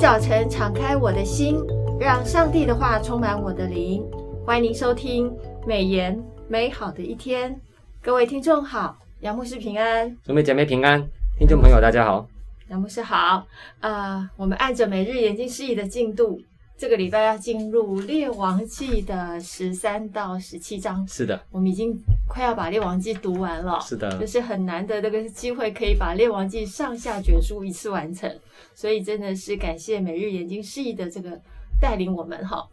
早晨敞开我的心，让上帝的话充满我的灵。欢迎您收听美言美好的一天。各位听众好，杨牧师平安，姊妹姐妹平安，听众朋友大家好，杨牧师好。啊、呃，我们按着每日研经释义的进度。这个礼拜要进入《列王记》的十三到十七章。是的，我们已经快要把《列王记》读完了。是的，就是很难得这个机会，可以把《列王记》上下卷书一次完成。所以真的是感谢每日研经释义的这个带领我们哈。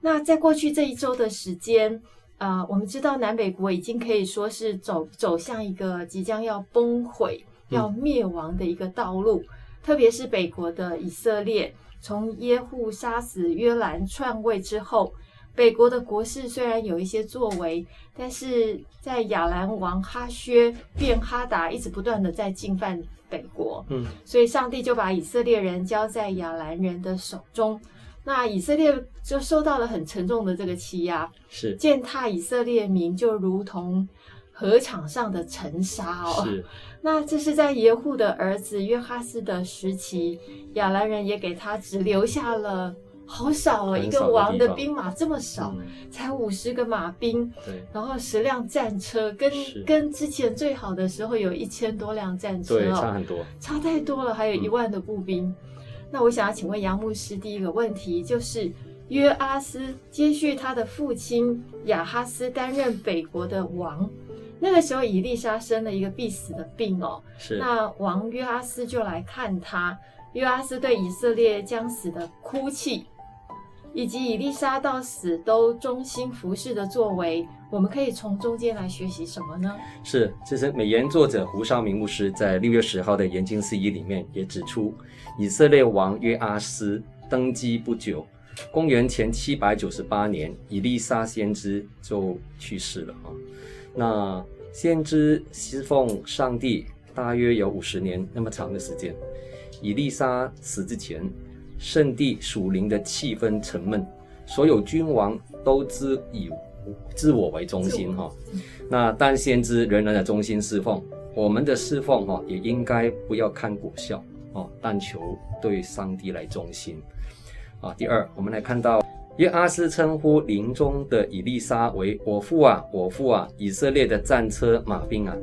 那在过去这一周的时间，啊、呃，我们知道南北国已经可以说是走走向一个即将要崩毁、要灭亡的一个道路，嗯、特别是北国的以色列。从耶户杀死约兰篡位之后，北国的国势虽然有一些作为，但是在亚兰王哈薛便哈达一直不断的在进犯北国，嗯，所以上帝就把以色列人交在亚兰人的手中，那以色列就受到了很沉重的这个欺压，是践踏以色列民就如同河场上的尘沙哦。是。那这是在耶户的儿子约哈斯的时期，亚兰人也给他只留下了好少哦，一个王的兵马这么少，嗯、才五十个马兵，对，然后十辆战车，跟跟之前最好的时候有一千多辆战车，对，差很多，差太多了，还有一万的步兵。嗯、那我想要请问杨牧师，第一个问题就是约阿斯接续他的父亲亚哈斯担任北国的王。那个时候，以利沙生了一个必死的病哦。是。那王约阿斯就来看他。约阿斯对以色列将死的哭泣，以及以利沙到死都忠心服侍的作为，我们可以从中间来学习什么呢？是，其实美言作者胡绍明牧师在六月十号的研经释义里面也指出，以色列王约阿斯登基不久，公元前七百九十八年，以利沙先知就去世了啊。那先知侍奉上帝大约有五十年那么长的时间。以利沙死之前，圣地属灵的气氛沉闷，所有君王都自以自我为中心哈。那但先知仍然的中心侍奉，我们的侍奉哈也应该不要看果效哦，但求对上帝来忠心啊。第二，我们来看到。约阿斯称呼临终的以利沙为“我父啊，我父啊”，以色列的战车马兵啊，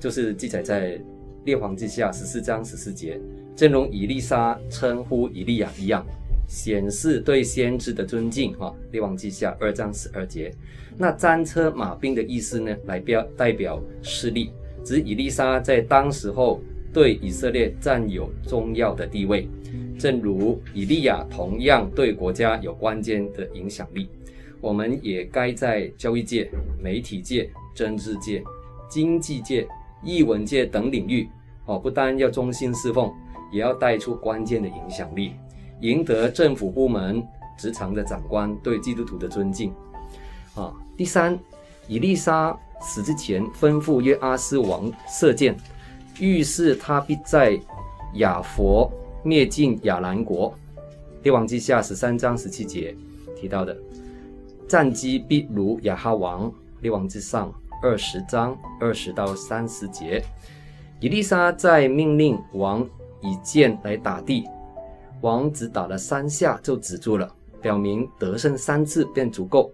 就是记载在列王记下十四章十四节，正如以利沙称呼以利亚一样，显示对先知的尊敬。哈，列王记下二章十二节，那战车马兵的意思呢，来表代表势力，指以利沙在当时候对以色列占有重要的地位。正如以利亚同样对国家有关键的影响力，我们也该在教育界、媒体界、政治界、经济界、艺文界等领域，哦，不但要忠心侍奉，也要带出关键的影响力，赢得政府部门、职场的长官对基督徒的尊敬。啊，第三，以利沙死之前吩咐约阿斯王射箭，预示他必在亚佛。灭尽亚兰国，列王记下十三章十七节提到的战绩必如亚哈王，列王之上二十章二十到三十节，以利沙在命令王以剑来打地，王只打了三下就止住了，表明得胜三次便足够。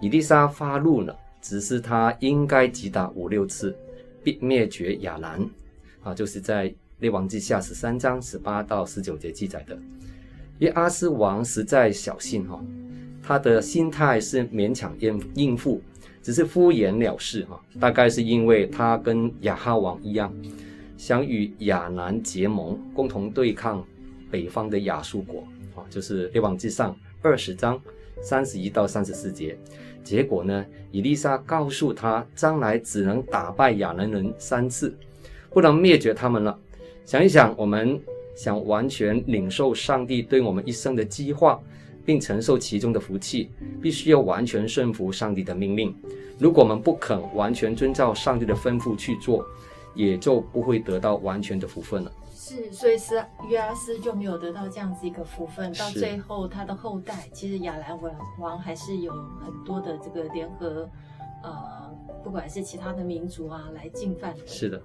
以利沙发怒了，只是他应该击打五六次，必灭绝亚兰。啊，就是在。列王记下十三章十八到十九节记载的，约阿斯王实在小心哈，他的心态是勉强应应付，只是敷衍了事哈。大概是因为他跟亚哈王一样，想与亚兰结盟，共同对抗北方的亚述国啊，就是列王记上二十章三十一到三十四节。结果呢，以利沙告诉他，将来只能打败亚兰人三次，不能灭绝他们了。想一想，我们想完全领受上帝对我们一生的计划，并承受其中的福气，必须要完全顺服上帝的命令。如果我们不肯完全遵照上帝的吩咐去做，也就不会得到完全的福分了。是，所以是约阿斯就没有得到这样子一个福分。到最后，他的后代其实亚兰王王还是有很多的这个联合，呃，不管是其他的民族啊来进犯。是的。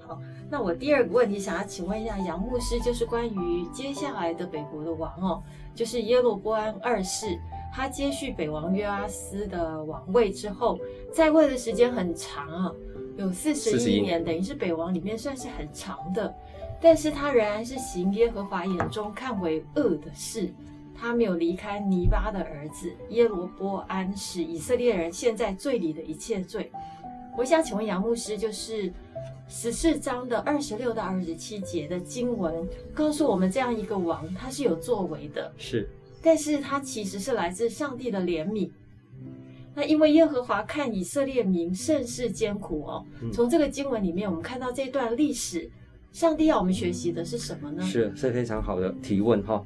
好，那我第二个问题想要请问一下杨牧师，就是关于接下来的北国的王哦，就是耶罗波安二世，他接续北王约阿斯的王位之后，在位的时间很长啊，有四十一年，等于是北王里面算是很长的，但是他仍然是行耶和华眼中看为恶的事，他没有离开尼巴的儿子耶罗波安，使以色列人陷在罪里的一切罪。我想请问杨牧师，就是。十四章的二十六到二十七节的经文告诉我们，这样一个王他是有作为的，是，但是他其实是来自上帝的怜悯。那因为耶和华看以色列民甚是艰苦哦。从这个经文里面，我们看到这段历史，上帝要我们学习的是什么呢？是，是非常好的提问哈。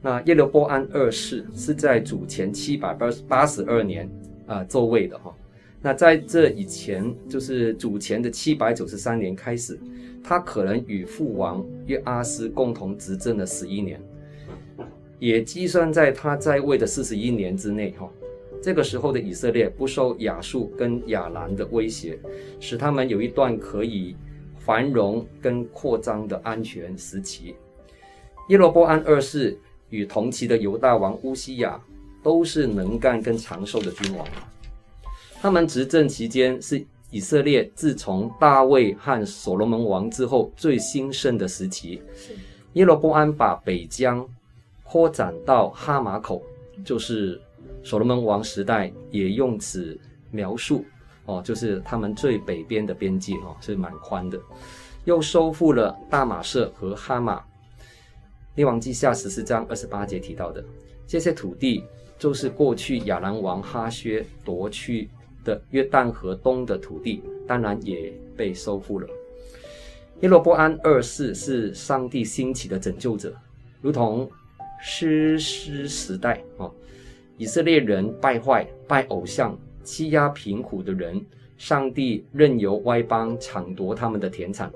那耶罗波安二世是在主前七百八八十二年啊作位的哈。那在这以前，就是主前的七百九十三年开始，他可能与父王约阿斯共同执政了十一年，也计算在他在位的四十一年之内。哈，这个时候的以色列不受亚述跟亚兰的威胁，使他们有一段可以繁荣跟扩张的安全时期。耶罗波安二世与同期的犹大王乌西亚都是能干跟长寿的君王。他们执政期间是以色列自从大卫和所罗门王之后最兴盛的时期。耶罗波安把北疆扩展到哈马口，就是所罗门王时代也用此描述哦，就是他们最北边的边界哦，是蛮宽的。又收复了大马色和哈马。列王记下十四章二十八节提到的这些土地，就是过去亚兰王哈薛夺去。的约旦河东的土地，当然也被收复了。耶罗波安二世是上帝兴起的拯救者，如同诗诗时代哦，以色列人败坏、拜偶像、欺压贫苦的人，上帝任由外邦抢夺他们的田产，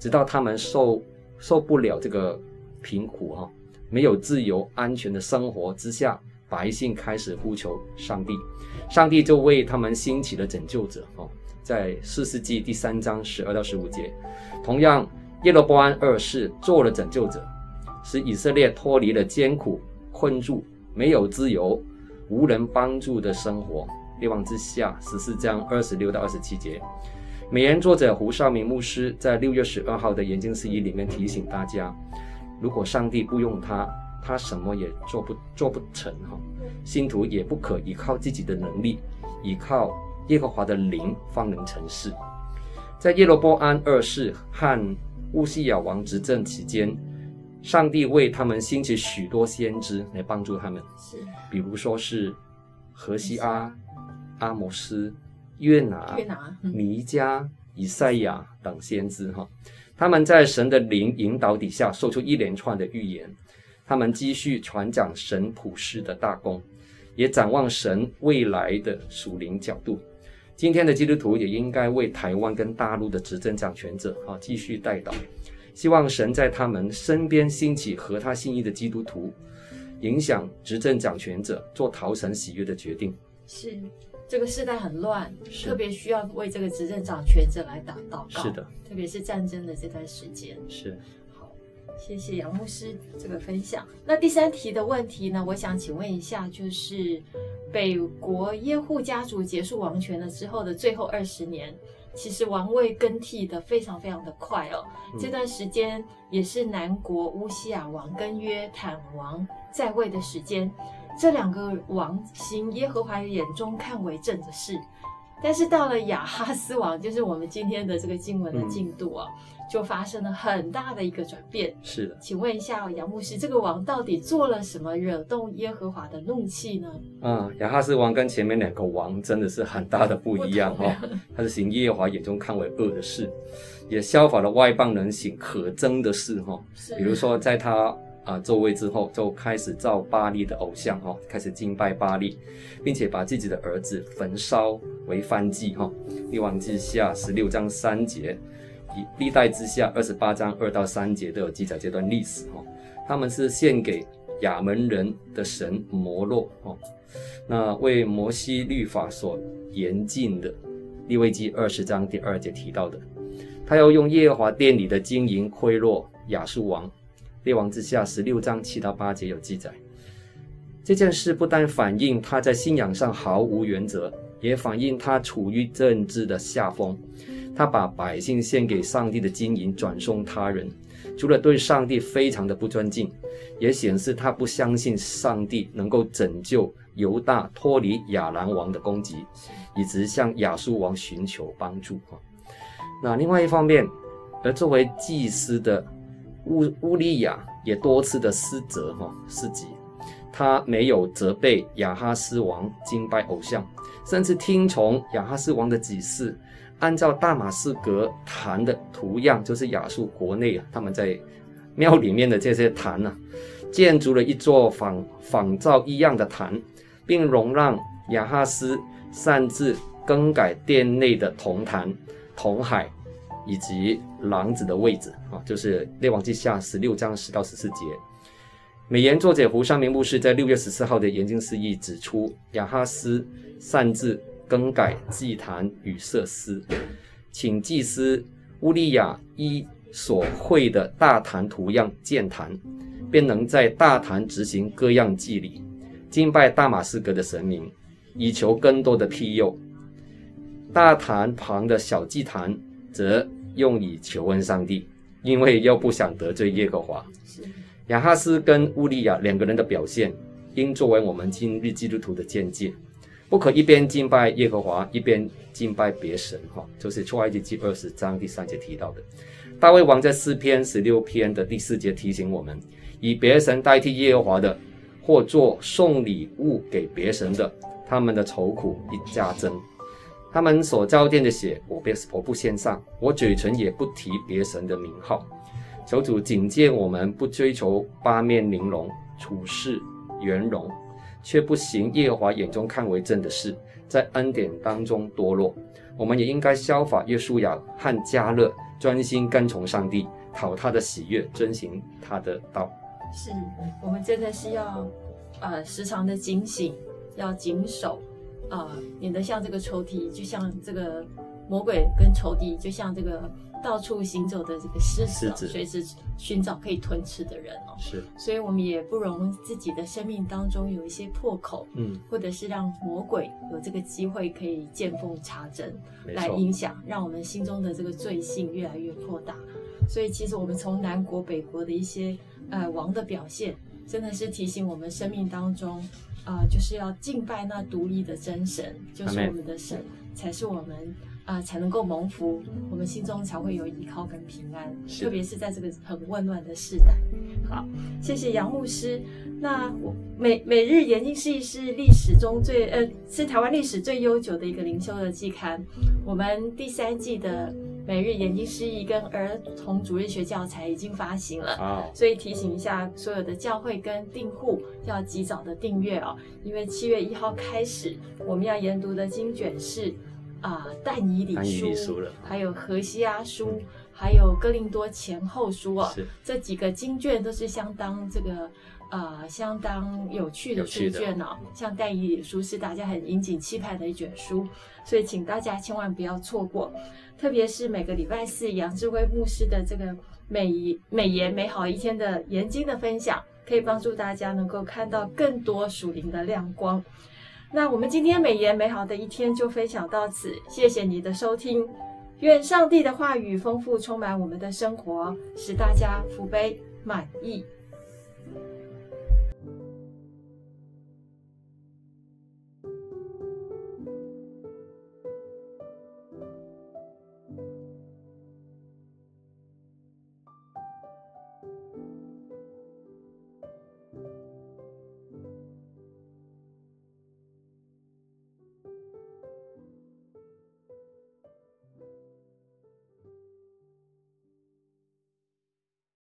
直到他们受受不了这个贫苦哈，没有自由安全的生活之下，百姓开始呼求上帝。上帝就为他们兴起了拯救者哦，在四世纪第三章十二到十五节，同样耶罗波安二世做了拯救者，使以色列脱离了艰苦困住、没有自由、无人帮助的生活。列王之下十四章二十六到二十七节，美言作者胡绍明牧师在六月十二号的研经释义里面提醒大家，如果上帝不用他，他什么也做不做不成哈，信徒也不可依靠自己的能力，依靠耶和华的灵方能成事。在耶罗波安二世和乌西亚王执政期间，上帝为他们兴起许多先知来帮助他们，是，比如说是荷西阿、阿摩斯、约拿、约拿、弥迦、以赛亚等先知哈，他们在神的灵引导底下，说出一连串的预言。他们继续传讲神普世的大功，也展望神未来的属灵角度。今天的基督徒也应该为台湾跟大陆的执政掌权者啊继续代祷，希望神在他们身边兴起合他心意的基督徒，影响执政掌权者做讨神喜悦的决定。是这个时代很乱，特别需要为这个执政掌权者来打祷告。是的，特别是战争的这段时间。是。谢谢杨牧师这个分享。那第三题的问题呢？我想请问一下，就是北国耶户家族结束王权了之后的最后二十年，其实王位更替的非常非常的快哦。嗯、这段时间也是南国乌西亚王跟约坦王在位的时间，这两个王行耶和华眼中看为正的事。但是到了亚哈斯王，就是我们今天的这个经文的进度啊。嗯就发生了很大的一个转变。是的，请问一下杨牧师，这个王到底做了什么惹动耶和华的怒气呢？嗯，亚哈斯王跟前面两个王真的是很大的不一样哈。他是行耶和华眼中看为恶的事，也效法了外邦人行可憎的事哈。是，比如说在他啊就位之后，就开始造巴利的偶像哈，开始敬拜巴利，并且把自己的儿子焚烧为燔祭哈。列王记下十六章三节。历代之下二十八章二到三节都有记载这段历史哈，他们是献给亚门人的神摩洛哈，那为摩西律法所严禁的利未记二十章第二节提到的，他要用耶和华殿里的金银贿赂亚述王。列王之下十六章七到八节有记载。这件事不但反映他在信仰上毫无原则，也反映他处于政治的下风。他把百姓献给上帝的金银转送他人，除了对上帝非常的不尊敬，也显示他不相信上帝能够拯救犹大脱离亚兰王的攻击，以及向亚述王寻求帮助。那另外一方面，而作为祭司的乌乌利亚也多次的失责哈，失职。他没有责备亚哈斯王敬拜偶像，甚至听从亚哈斯王的指示，按照大马士革坛的图样，就是亚述国内啊，他们在庙里面的这些坛啊，建筑了一座仿仿造一样的坛，并容让亚哈斯擅自更改殿内的铜坛、铜海以及廊子的位置啊，就是列王记下十六章十到十四节。美研作者胡尚明牧师在六月十四号的研经释义指出，亚哈斯擅自更改祭坛与设施，请祭司乌利亚依所绘的大坛图样建坛，便能在大坛执行各样祭礼，敬拜大马士革的神明，以求更多的庇佑。大坛旁的小祭坛则用以求问上帝，因为又不想得罪耶和华。亚哈斯跟乌利亚两个人的表现，应作为我们今日基督徒的见解，不可一边敬拜耶和华，一边敬拜别神。哈，就是出埃及记二十章第三节提到的。大卫王在诗篇十六篇的第四节提醒我们：以别神代替耶和华的，或做送礼物给别神的，他们的愁苦一加增。他们所浇奠的血，我别我不献上，我嘴唇也不提别神的名号。求主警戒我们，不追求八面玲珑、处事圆融，却不行耶和华眼中看为正的事，在恩典当中堕落。我们也应该效法约书亚和迦勒，专心跟从上帝，讨他的喜悦，遵行他的道。是我们真的是要，呃，时常的警醒，要谨守，啊、免得像这个仇敌，就像这个魔鬼跟仇敌，就像这个。到处行走的这个狮子，随时寻找可以吞吃的人哦。是，所以我们也不容自己的生命当中有一些破口，嗯，或者是让魔鬼有这个机会可以见缝插针来影响，让我们心中的这个罪性越来越扩大。所以，其实我们从南国北国的一些呃王的表现，真的是提醒我们生命当中啊、呃，就是要敬拜那独一的真神，就是我们的神，才是我们。啊、呃，才能够蒙福，我们心中才会有依靠跟平安，特别是在这个很混乱的时代。好，谢谢杨牧师。那我每每日研经释义是历史中最呃，是台湾历史最悠久的一个灵修的季刊。我们第三季的每日研经释义跟儿童主日学教材已经发行了，好，所以提醒一下所有的教会跟订户要及早的订阅哦，因为七月一号开始我们要研读的经卷是。啊，但以理书，还有荷西阿书，嗯、还有哥林多前后书哦，这几个经卷都是相当这个呃相当有趣的书卷哦。像但以理书是大家很引颈期盼的一卷书，所以请大家千万不要错过。特别是每个礼拜四杨志辉牧师的这个美美言美好一天的研经的分享，可以帮助大家能够看到更多属灵的亮光。那我们今天美言美好的一天就分享到此，谢谢你的收听，愿上帝的话语丰富充满我们的生活，使大家福杯满意。